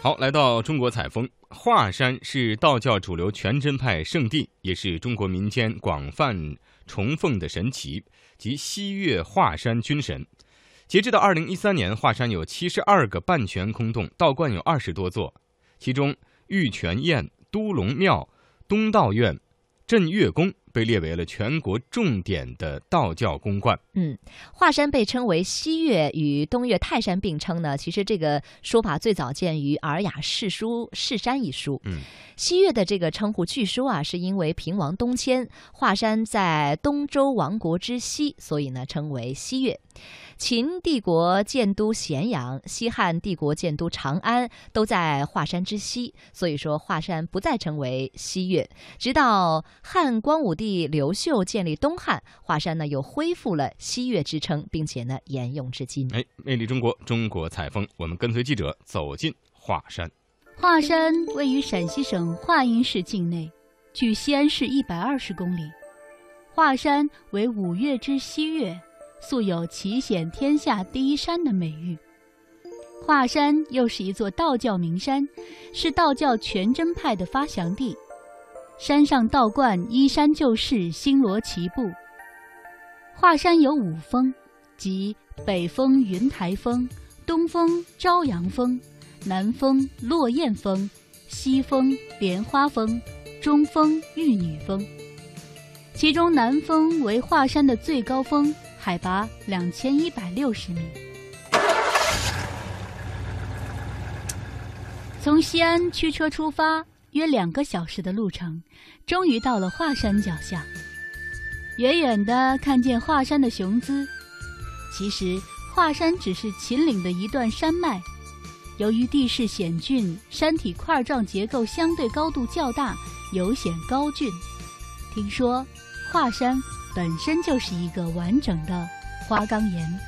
好，来到中国采风，华山是道教主流全真派圣地，也是中国民间广泛崇奉的神奇及西岳华山君神。截至到二零一三年，华山有七十二个半泉空洞，道观有二十多座，其中玉泉堰、都龙庙、东道院、镇岳宫。被列为了全国重点的道教公观。嗯，华山被称为西岳与东岳泰山并称呢，其实这个说法最早见于《尔雅释书·释山》一书。嗯，西岳的这个称呼，据说啊，是因为平王东迁，华山在东周王国之西，所以呢称为西岳。秦帝国建都咸阳，西汉帝国建都长安，都在华山之西，所以说华山不再成为西岳。直到汉光武帝刘秀建立东汉，华山呢又恢复了西岳之称，并且呢沿用至今。哎，魅力中国，中国采风，我们跟随记者走进华山。华山位于陕西省华阴市境内，距西安市一百二十公里。华山为五岳之西岳。素有“奇险天下第一山”的美誉，华山又是一座道教名山，是道教全真派的发祥地。山上道观依山就势，星罗棋布。华山有五峰，即北峰云台峰、东峰朝阳峰、南峰落雁峰、西峰莲花峰、中峰玉女峰。其中南峰为华山的最高峰。海拔两千一百六十米。从西安驱车出发，约两个小时的路程，终于到了华山脚下。远远的看见华山的雄姿，其实华山只是秦岭的一段山脉。由于地势险峻，山体块状结构相对高度较大，有显高峻。听说华山。本身就是一个完整的花岗岩。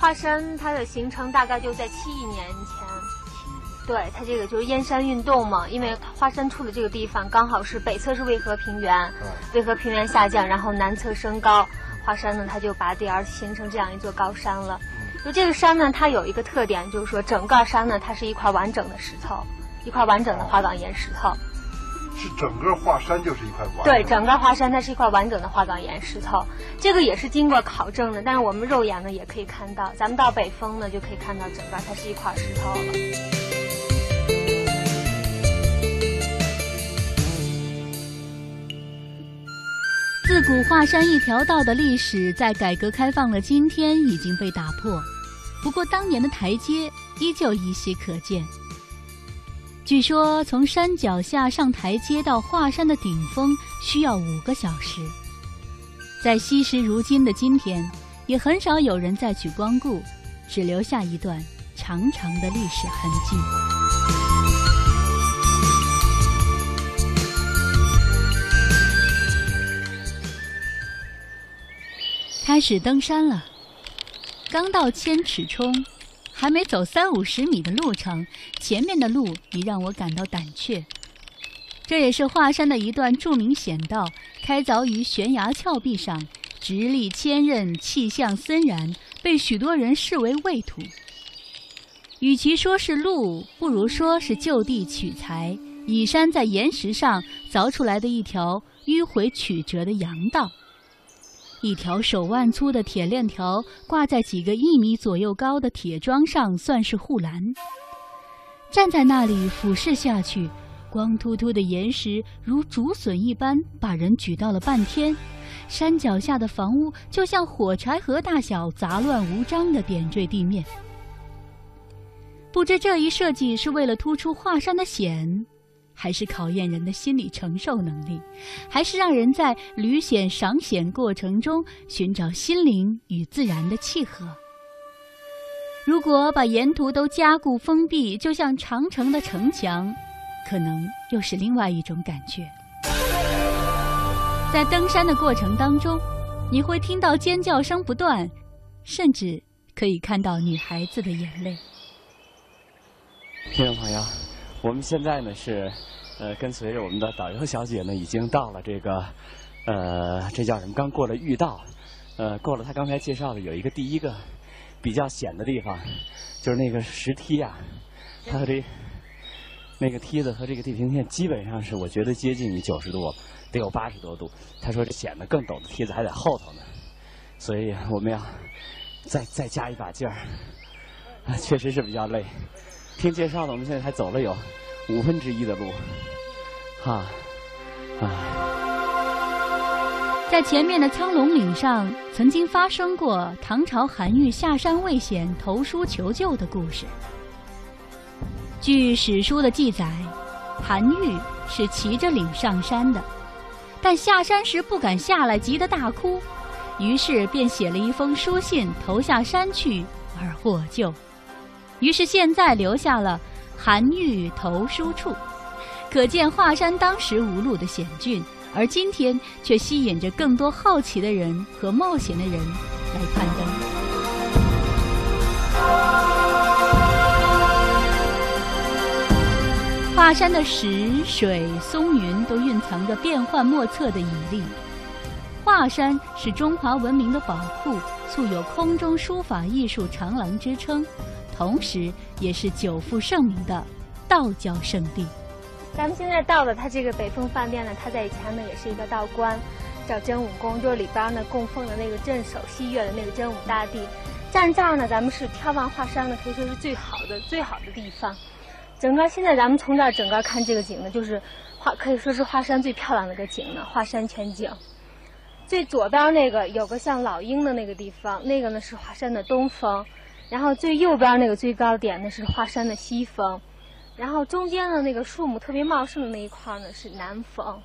华山它的形成大概就在七亿年前，对它这个就是燕山运动嘛，因为华山处的这个地方刚好是北侧是渭河平原，渭河平原下降，然后南侧升高，华山呢它就拔地而形成这样一座高山了。就这个山呢，它有一个特点，就是说整个山呢它是一块完整的石头，一块完整的花岗岩石头。是整个华山就是一块完对，整个华山它是一块完整的花岗岩石头，这个也是经过考证的。但是我们肉眼呢也可以看到，咱们到北峰呢就可以看到整个它是一块石头了。自古华山一条道的历史，在改革开放的今天已经被打破，不过当年的台阶依旧依稀可见。据说从山脚下上台阶到华山的顶峰需要五个小时，在惜时如金的今天，也很少有人再去光顾，只留下一段长长的历史痕迹。开始登山了，刚到千尺冲。还没走三五十米的路程，前面的路已让我感到胆怯。这也是华山的一段著名险道，开凿于悬崖峭壁上，直立千仞，气象森然，被许多人视为畏土。与其说是路，不如说是就地取材，以山在岩石上凿出来的一条迂回曲折的阳道。一条手腕粗的铁链条挂在几个一米左右高的铁桩上，算是护栏。站在那里俯视下去，光秃秃的岩石如竹笋一般，把人举到了半天。山脚下的房屋就像火柴盒大小，杂乱无章地点缀地面。不知这一设计是为了突出华山的险。还是考验人的心理承受能力，还是让人在旅险赏险过程中寻找心灵与自然的契合。如果把沿途都加固封闭，就像长城的城墙，可能又是另外一种感觉。在登山的过程当中，你会听到尖叫声不断，甚至可以看到女孩子的眼泪。听众朋友。我们现在呢是，呃，跟随着我们的导游小姐呢，已经到了这个，呃，这叫什么？刚过了御道，呃，过了她刚才介绍的有一个第一个比较险的地方，就是那个石梯啊，它的那个梯子和这个地平线基本上是我觉得接近于九十度，得有八十多度。他说这显得更陡的梯子还在后头呢，所以我们要再再加一把劲儿。确实是比较累。听介绍的，我们现在才走了有五分之一的路，哈，啊。在前面的苍龙岭上，曾经发生过唐朝韩愈下山未险投书求救的故事。据史书的记载，韩愈是骑着岭上山的，但下山时不敢下来，急得大哭，于是便写了一封书信投下山去而获救。于是现在留下了韩愈投书处，可见华山当时无路的险峻。而今天却吸引着更多好奇的人和冒险的人来攀登。华山的石、水、松、云都蕴藏着变幻莫测的引力。华山是中华文明的宝库，素有“空中书法艺术长廊”之称，同时也是久负盛名的道教圣地。咱们现在到的它这个北风饭店呢，它在以前呢也是一个道观，叫真武宫，就是里边呢供奉的那个镇守西岳的那个真武大帝。站这儿呢，咱们是眺望华山呢，可以说是最好的最好的地方。整个现在咱们从这儿整个看这个景呢，就是华可以说是华山最漂亮的个景呢，华山全景。最左边那个有个像老鹰的那个地方，那个呢是华山的东峰，然后最右边那个最高点呢是华山的西峰。然后中间的那个树木特别茂盛的那一块呢是南峰，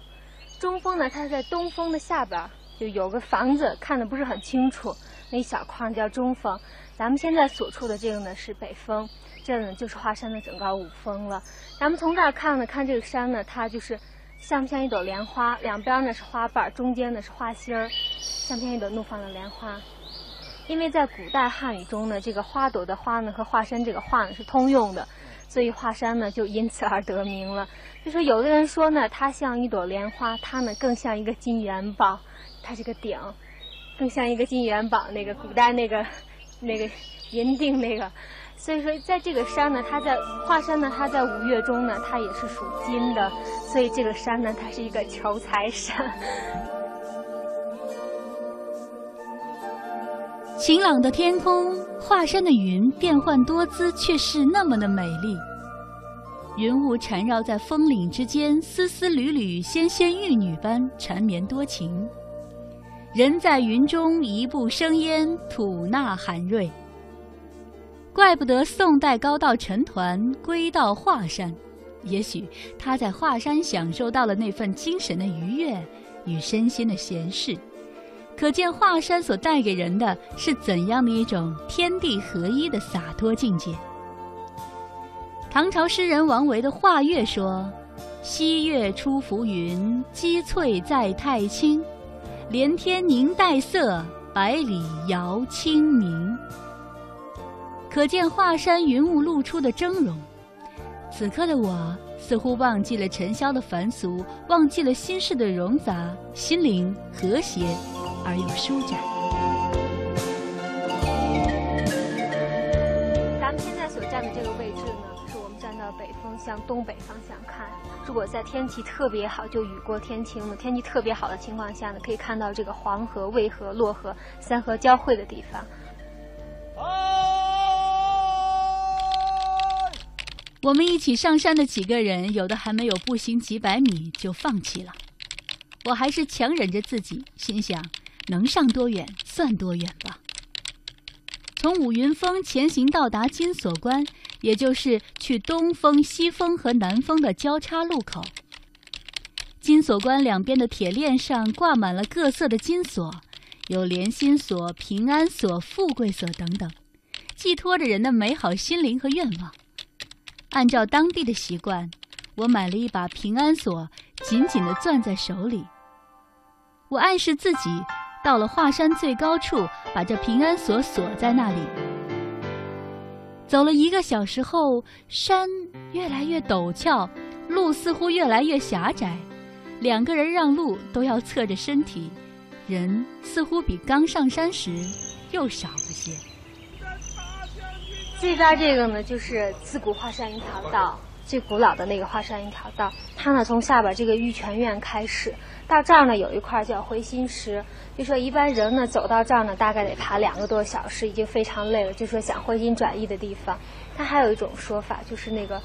中峰呢它是在东峰的下边就有个房子看的不是很清楚，那一小块叫中峰。咱们现在所处的这个呢是北峰，这呢就是华山的整个五峰了。咱们从这儿看呢，看这个山呢，它就是像不像一朵莲花？两边呢是花瓣，中间呢是花心儿，像不像一朵怒放的莲花？因为在古代汉语中呢，这个花朵的花呢和华山这个画呢是通用的。所以华山呢就因此而得名了。就说有的人说呢，它像一朵莲花，它呢更像一个金元宝，它这个顶更像一个金元宝，那个古代那个那个银锭那个。所以说，在这个山呢，它在华山呢，它在五岳中呢，它也是属金的，所以这个山呢，它是一个求财山。晴朗的天空，华山的云变幻多姿，却是那么的美丽。云雾缠绕在峰岭之间，丝丝缕缕，纤纤玉女般缠绵多情。人在云中，一步生烟，吐纳寒瑞。怪不得宋代高道陈团归到华山，也许他在华山享受到了那份精神的愉悦与身心的闲适。可见华山所带给人的是怎样的一种天地合一的洒脱境界。唐朝诗人王维的《画月》说：“西岳出浮云，积翠在太清。连天凝黛色，百里遥清明。”可见华山云雾露出的峥嵘。此刻的我似乎忘记了尘嚣的凡俗，忘记了心事的冗杂，心灵和谐。而又舒展。咱们现在所站的这个位置呢，是我们站到北风向东北方向看。如果在天气特别好，就雨过天晴了天气特别好的情况下呢，可以看到这个黄河、渭河、洛河三河交汇的地方。我们一起上山的几个人，有的还没有步行几百米就放弃了。我还是强忍着自己，心想。能上多远算多远吧。从五云峰前行到达金锁关，也就是去东峰、西峰和南峰的交叉路口。金锁关两边的铁链上挂满了各色的金锁，有连心锁、平安锁、富贵锁等等，寄托着人的美好心灵和愿望。按照当地的习惯，我买了一把平安锁，紧紧地攥在手里。我暗示自己。到了华山最高处，把这平安锁锁在那里。走了一个小时后，山越来越陡峭，路似乎越来越狭窄，两个人让路都要侧着身体，人似乎比刚上山时又少了些。这边这个呢，就是自古华山一条道。最古老的那个华山一条道。它呢从下边这个玉泉院开始，到这儿呢有一块叫回心石，就说一般人呢走到这儿呢大概得爬两个多小时，已经非常累了。就说想回心转意的地方，它还有一种说法就是那个，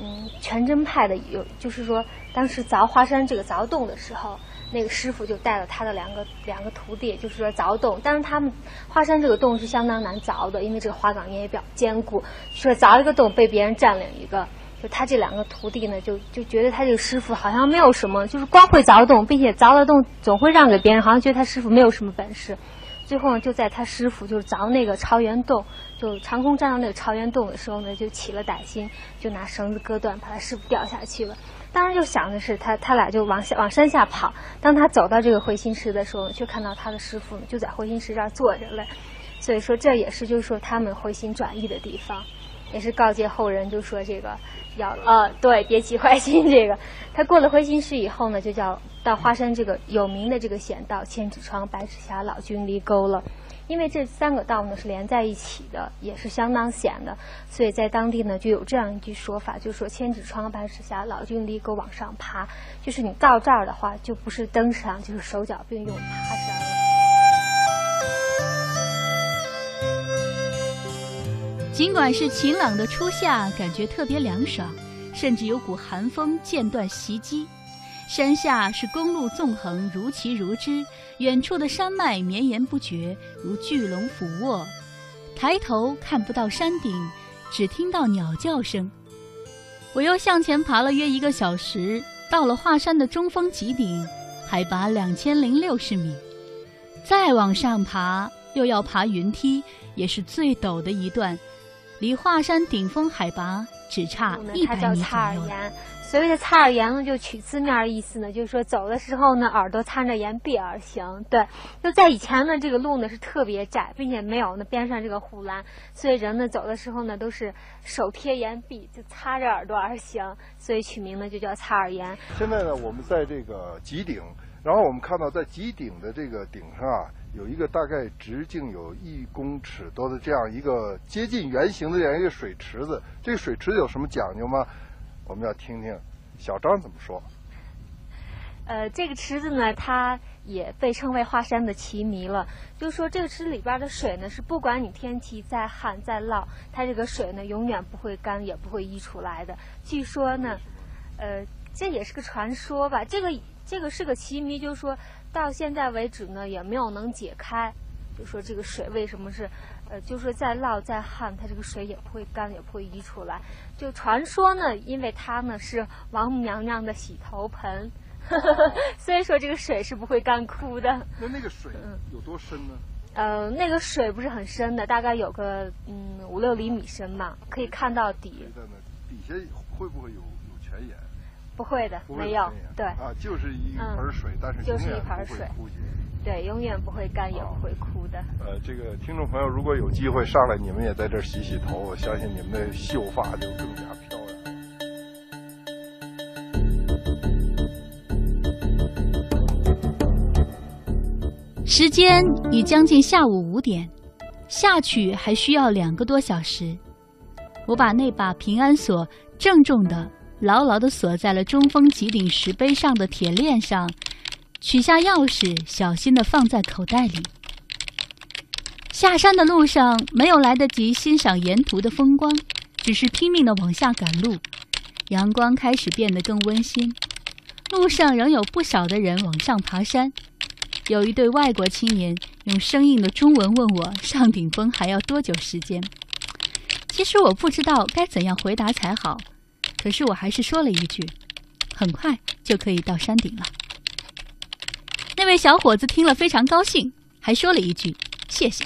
嗯，全真派的有，就是说当时凿华山这个凿洞的时候。那个师傅就带了他的两个两个徒弟，就是说凿洞。但是他们华山这个洞是相当难凿的，因为这个花岗岩也比较坚固。说凿一个洞被别人占领一个，就他这两个徒弟呢，就就觉得他这个师傅好像没有什么，就是光会凿洞，并且凿的洞总会让给别人，好像觉得他师傅没有什么本事。最后呢，就在他师傅就是凿那个朝元洞，就长空站到那个朝元洞的时候呢，就起了歹心，就拿绳子割断，把他师傅掉下去了。当时就想的是他，他俩就往下往山下跑。当他走到这个回心石的时候，却看到他的师傅就在回心石这儿坐着嘞。所以说这也是就是说他们回心转意的地方，也是告诫后人就说这个要呃对别起坏心。这个 他过了灰心石以后呢，就叫到华山这个有名的这个险道千尺窗、百尺峡、老君离沟了。因为这三个道呢是连在一起的，也是相当险的，所以在当地呢就有这样一句说法，就说千尺窗百尺峡，老君离沟往上爬，就是你到这儿的话，就不是登山，就是手脚并用爬山尽管是晴朗的初夏，感觉特别凉爽，甚至有股寒风间断袭击。山下是公路纵横，如棋如织；远处的山脉绵延不绝，如巨龙俯卧。抬头看不到山顶，只听到鸟叫声。我又向前爬了约一个小时，到了华山的中峰极顶，海拔两千零六十米。再往上爬，又要爬云梯，也是最陡的一段，离华山顶峰海拔只差一百米左右。所谓的擦耳岩呢，就取字面意思呢，就是说走的时候呢，耳朵擦着岩壁而行。对，就在以前呢，这个路呢是特别窄，并且没有那边上这个护栏，所以人呢走的时候呢，都是手贴岩壁，就擦着耳朵而行，所以取名呢就叫擦耳岩。现在呢，我们在这个极顶，然后我们看到在极顶的这个顶上啊，有一个大概直径有一公尺多的这样一个接近圆形的这样一个水池子。这个水池子有什么讲究吗？我们要听听小张怎么说。呃，这个池子呢，它也被称为华山的奇谜了。就是说，这个池子里边的水呢，是不管你天气再旱再涝，它这个水呢，永远不会干，也不会溢出来的。据说呢，呃，这也是个传说吧。这个这个是个奇谜，就是说到现在为止呢，也没有能解开。就说这个水为什么是？呃，就是再涝再旱，它这个水也不会干，也不会溢出来。就传说呢，因为它呢是王母娘娘的洗头盆，所以说这个水是不会干枯的。那那个水有多深呢？呃，那个水不是很深的，大概有个嗯五六厘米深嘛，可以看到底。底下会不会有有泉眼？不会的，没有。对啊，就是一盆水，但是就是一盆水。对，永远不会干，也不会枯的。呃，这个听众朋友，如果有机会上来，你们也在这儿洗洗头，我相信你们的秀发就更加漂亮。时间已将近下午五点，下去还需要两个多小时。我把那把平安锁郑重的、牢牢的锁在了中峰极顶石碑上的铁链上。取下钥匙，小心地放在口袋里。下山的路上没有来得及欣赏沿途的风光，只是拼命地往下赶路。阳光开始变得更温馨，路上仍有不少的人往上爬山。有一对外国青年用生硬的中文问我：“上顶峰还要多久时间？”其实我不知道该怎样回答才好，可是我还是说了一句：“很快就可以到山顶了。”那位小伙子听了非常高兴，还说了一句：“谢谢。”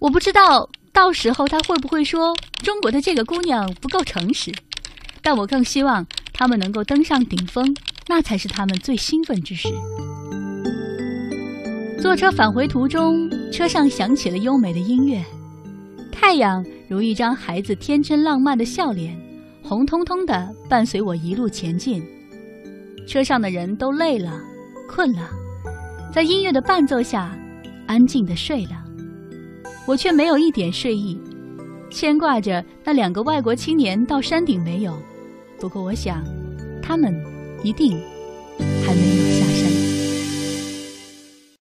我不知道到时候他会不会说中国的这个姑娘不够诚实，但我更希望他们能够登上顶峰，那才是他们最兴奋之时。坐车返回途中，车上响起了优美的音乐，太阳如一张孩子天真浪漫的笑脸，红彤彤的伴随我一路前进。车上的人都累了。困了，在音乐的伴奏下，安静的睡了。我却没有一点睡意，牵挂着那两个外国青年到山顶没有，不过我想，他们一定还没有。